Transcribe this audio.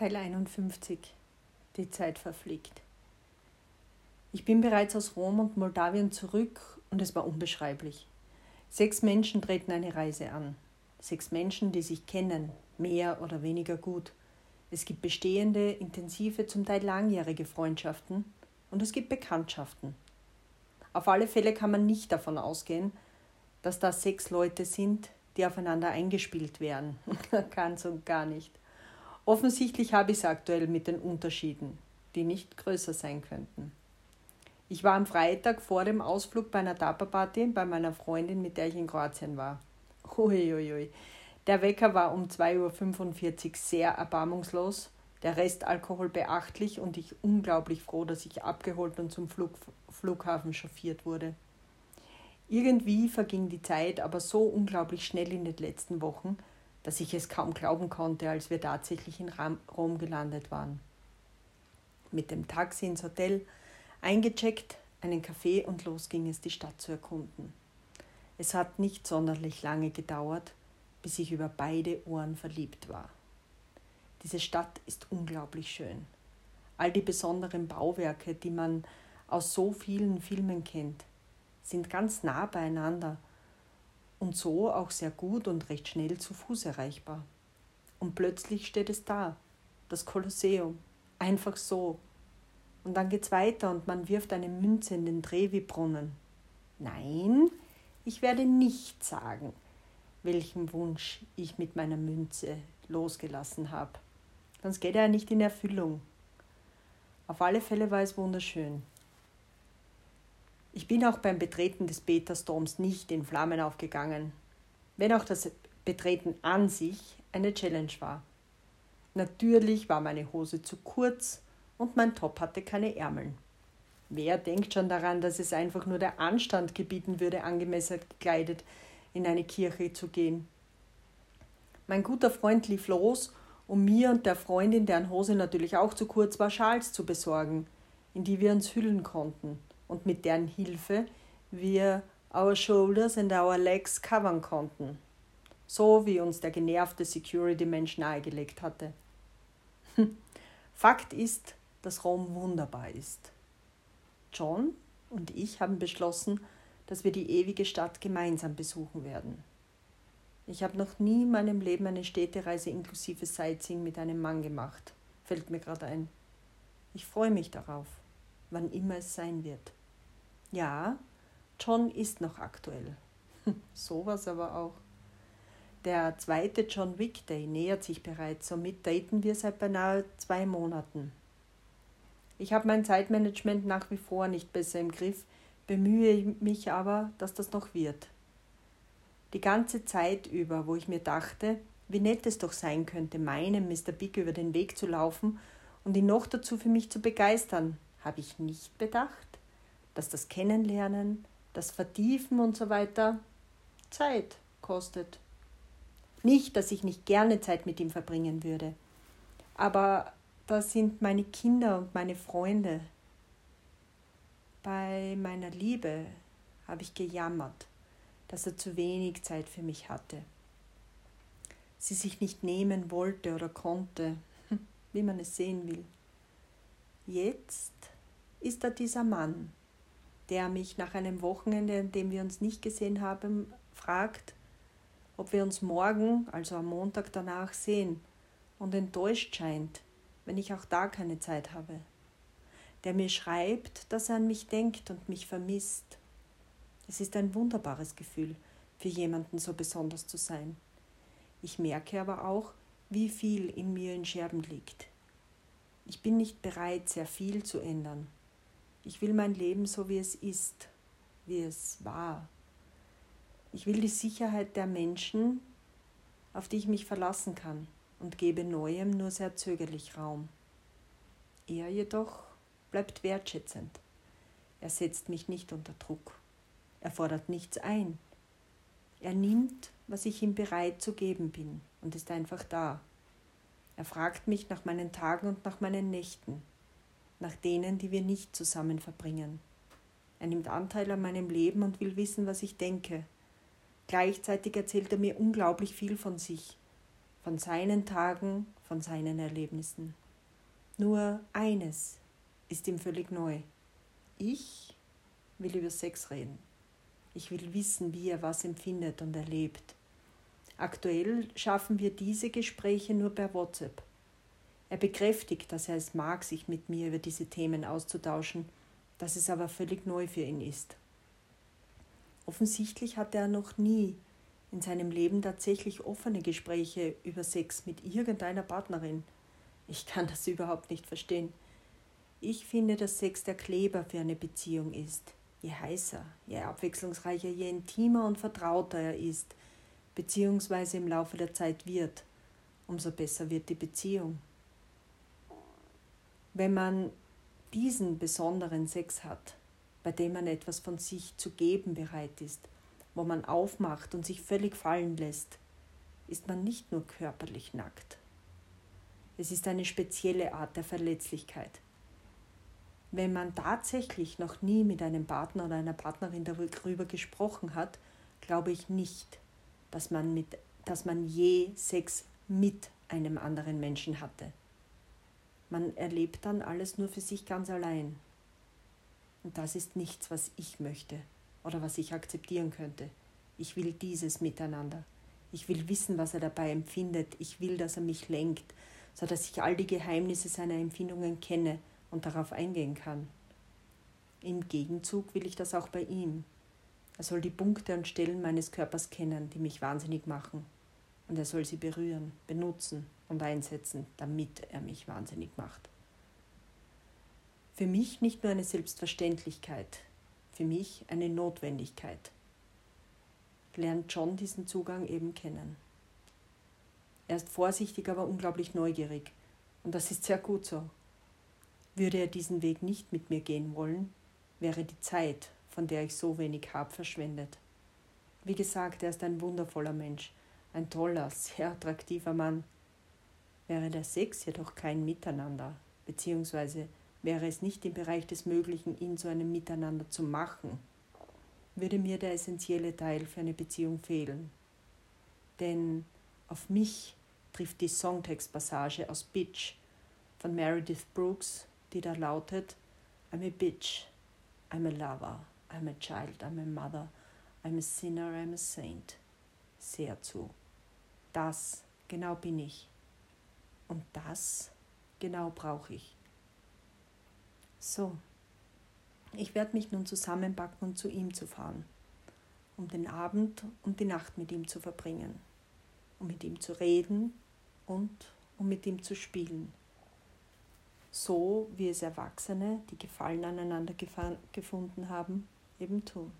Teil 51 Die Zeit verfliegt. Ich bin bereits aus Rom und Moldawien zurück und es war unbeschreiblich. Sechs Menschen treten eine Reise an. Sechs Menschen, die sich kennen, mehr oder weniger gut. Es gibt bestehende, intensive, zum Teil langjährige Freundschaften und es gibt Bekanntschaften. Auf alle Fälle kann man nicht davon ausgehen, dass das sechs Leute sind, die aufeinander eingespielt werden. Ganz und gar nicht. Offensichtlich habe ich es aktuell mit den Unterschieden, die nicht größer sein könnten. Ich war am Freitag vor dem Ausflug bei einer Tapa-Party bei meiner Freundin, mit der ich in Kroatien war. Uiuiui. Der Wecker war um 2.45 Uhr sehr erbarmungslos, der Restalkohol beachtlich und ich unglaublich froh, dass ich abgeholt und zum Flug, Flughafen chauffiert wurde. Irgendwie verging die Zeit aber so unglaublich schnell in den letzten Wochen, dass ich es kaum glauben konnte, als wir tatsächlich in Rom gelandet waren. Mit dem Taxi ins Hotel Eingecheckt, einen Kaffee und los ging es, die Stadt zu erkunden. Es hat nicht sonderlich lange gedauert, bis ich über beide Ohren verliebt war. Diese Stadt ist unglaublich schön. All die besonderen Bauwerke, die man aus so vielen Filmen kennt, sind ganz nah beieinander und so auch sehr gut und recht schnell zu Fuß erreichbar. Und plötzlich steht es da, das Kolosseum, einfach so, und dann geht's weiter und man wirft eine Münze in den Trevi-Brunnen. Nein, ich werde nicht sagen, welchen Wunsch ich mit meiner Münze losgelassen habe. Sonst geht er nicht in Erfüllung. Auf alle Fälle war es wunderschön. Ich bin auch beim Betreten des Petersdoms nicht in Flammen aufgegangen, wenn auch das Betreten an sich eine Challenge war. Natürlich war meine Hose zu kurz und mein Top hatte keine Ärmeln. Wer denkt schon daran, dass es einfach nur der Anstand gebieten würde, angemessen gekleidet in eine Kirche zu gehen? Mein guter Freund lief los, um mir und der Freundin, deren Hose natürlich auch zu kurz war, Schals zu besorgen, in die wir uns hüllen konnten und mit deren Hilfe wir our shoulders and our legs covern konnten. So wie uns der genervte Security-Mensch nahegelegt hatte. Fakt ist, dass Rom wunderbar ist. John und ich haben beschlossen, dass wir die ewige Stadt gemeinsam besuchen werden. Ich habe noch nie in meinem Leben eine Städtereise inklusive Sightseeing mit einem Mann gemacht, fällt mir gerade ein. Ich freue mich darauf, wann immer es sein wird. Ja, John ist noch aktuell. Sowas aber auch. Der zweite John Wick Day nähert sich bereits, somit daten wir seit beinahe zwei Monaten. Ich habe mein Zeitmanagement nach wie vor nicht besser im Griff, bemühe mich aber, dass das noch wird. Die ganze Zeit über, wo ich mir dachte, wie nett es doch sein könnte, meinem Mr. Big über den Weg zu laufen und ihn noch dazu für mich zu begeistern, habe ich nicht bedacht, dass das Kennenlernen, das Vertiefen und so weiter Zeit kostet. Nicht, dass ich nicht gerne Zeit mit ihm verbringen würde, aber das sind meine Kinder und meine Freunde. Bei meiner Liebe habe ich gejammert, dass er zu wenig Zeit für mich hatte. Sie sich nicht nehmen wollte oder konnte, wie man es sehen will. Jetzt ist er dieser Mann, der mich nach einem Wochenende, an dem wir uns nicht gesehen haben, fragt, ob wir uns morgen, also am Montag danach, sehen und enttäuscht scheint, wenn ich auch da keine Zeit habe, der mir schreibt, dass er an mich denkt und mich vermisst. Es ist ein wunderbares Gefühl, für jemanden so besonders zu sein. Ich merke aber auch, wie viel in mir in Scherben liegt. Ich bin nicht bereit, sehr viel zu ändern. Ich will mein Leben so, wie es ist, wie es war. Ich will die Sicherheit der Menschen, auf die ich mich verlassen kann und gebe Neuem nur sehr zögerlich Raum. Er jedoch bleibt wertschätzend. Er setzt mich nicht unter Druck. Er fordert nichts ein. Er nimmt, was ich ihm bereit zu geben bin und ist einfach da. Er fragt mich nach meinen Tagen und nach meinen Nächten, nach denen, die wir nicht zusammen verbringen. Er nimmt Anteil an meinem Leben und will wissen, was ich denke. Gleichzeitig erzählt er mir unglaublich viel von sich von seinen Tagen, von seinen Erlebnissen. Nur eines ist ihm völlig neu. Ich will über Sex reden. Ich will wissen, wie er was empfindet und erlebt. Aktuell schaffen wir diese Gespräche nur per WhatsApp. Er bekräftigt, dass er es mag, sich mit mir über diese Themen auszutauschen, dass es aber völlig neu für ihn ist. Offensichtlich hat er noch nie in seinem Leben tatsächlich offene Gespräche über Sex mit irgendeiner Partnerin. Ich kann das überhaupt nicht verstehen. Ich finde, dass Sex der Kleber für eine Beziehung ist. Je heißer, je abwechslungsreicher, je intimer und vertrauter er ist, beziehungsweise im Laufe der Zeit wird, umso besser wird die Beziehung. Wenn man diesen besonderen Sex hat, bei dem man etwas von sich zu geben bereit ist, wo man aufmacht und sich völlig fallen lässt, ist man nicht nur körperlich nackt. Es ist eine spezielle Art der Verletzlichkeit. Wenn man tatsächlich noch nie mit einem Partner oder einer Partnerin darüber gesprochen hat, glaube ich nicht, dass man, mit, dass man je Sex mit einem anderen Menschen hatte. Man erlebt dann alles nur für sich ganz allein. Und das ist nichts, was ich möchte oder was ich akzeptieren könnte. Ich will dieses Miteinander. Ich will wissen, was er dabei empfindet. Ich will, dass er mich lenkt, so dass ich all die Geheimnisse seiner Empfindungen kenne und darauf eingehen kann. Im Gegenzug will ich das auch bei ihm. Er soll die Punkte und Stellen meines Körpers kennen, die mich wahnsinnig machen. Und er soll sie berühren, benutzen und einsetzen, damit er mich wahnsinnig macht. Für mich nicht nur eine Selbstverständlichkeit, für mich eine Notwendigkeit. Lernt John diesen Zugang eben kennen. Er ist vorsichtig, aber unglaublich neugierig. Und das ist sehr gut so. Würde er diesen Weg nicht mit mir gehen wollen, wäre die Zeit, von der ich so wenig habe, verschwendet. Wie gesagt, er ist ein wundervoller Mensch, ein toller, sehr attraktiver Mann. Wäre der Sex jedoch kein Miteinander, beziehungsweise wäre es nicht im Bereich des Möglichen, ihn zu einem Miteinander zu machen, würde mir der essentielle Teil für eine Beziehung fehlen. Denn auf mich trifft die Songtextpassage aus Bitch von Meredith Brooks, die da lautet: I'm a bitch, I'm a lover, I'm a child, I'm a mother, I'm a sinner, I'm a saint. Sehr zu. Das genau bin ich. Und das genau brauche ich. So, ich werde mich nun zusammenpacken und zu ihm zu fahren, um den Abend und die Nacht mit ihm zu verbringen, um mit ihm zu reden und um mit ihm zu spielen. So wie es Erwachsene, die Gefallen aneinander gefunden haben, eben tun.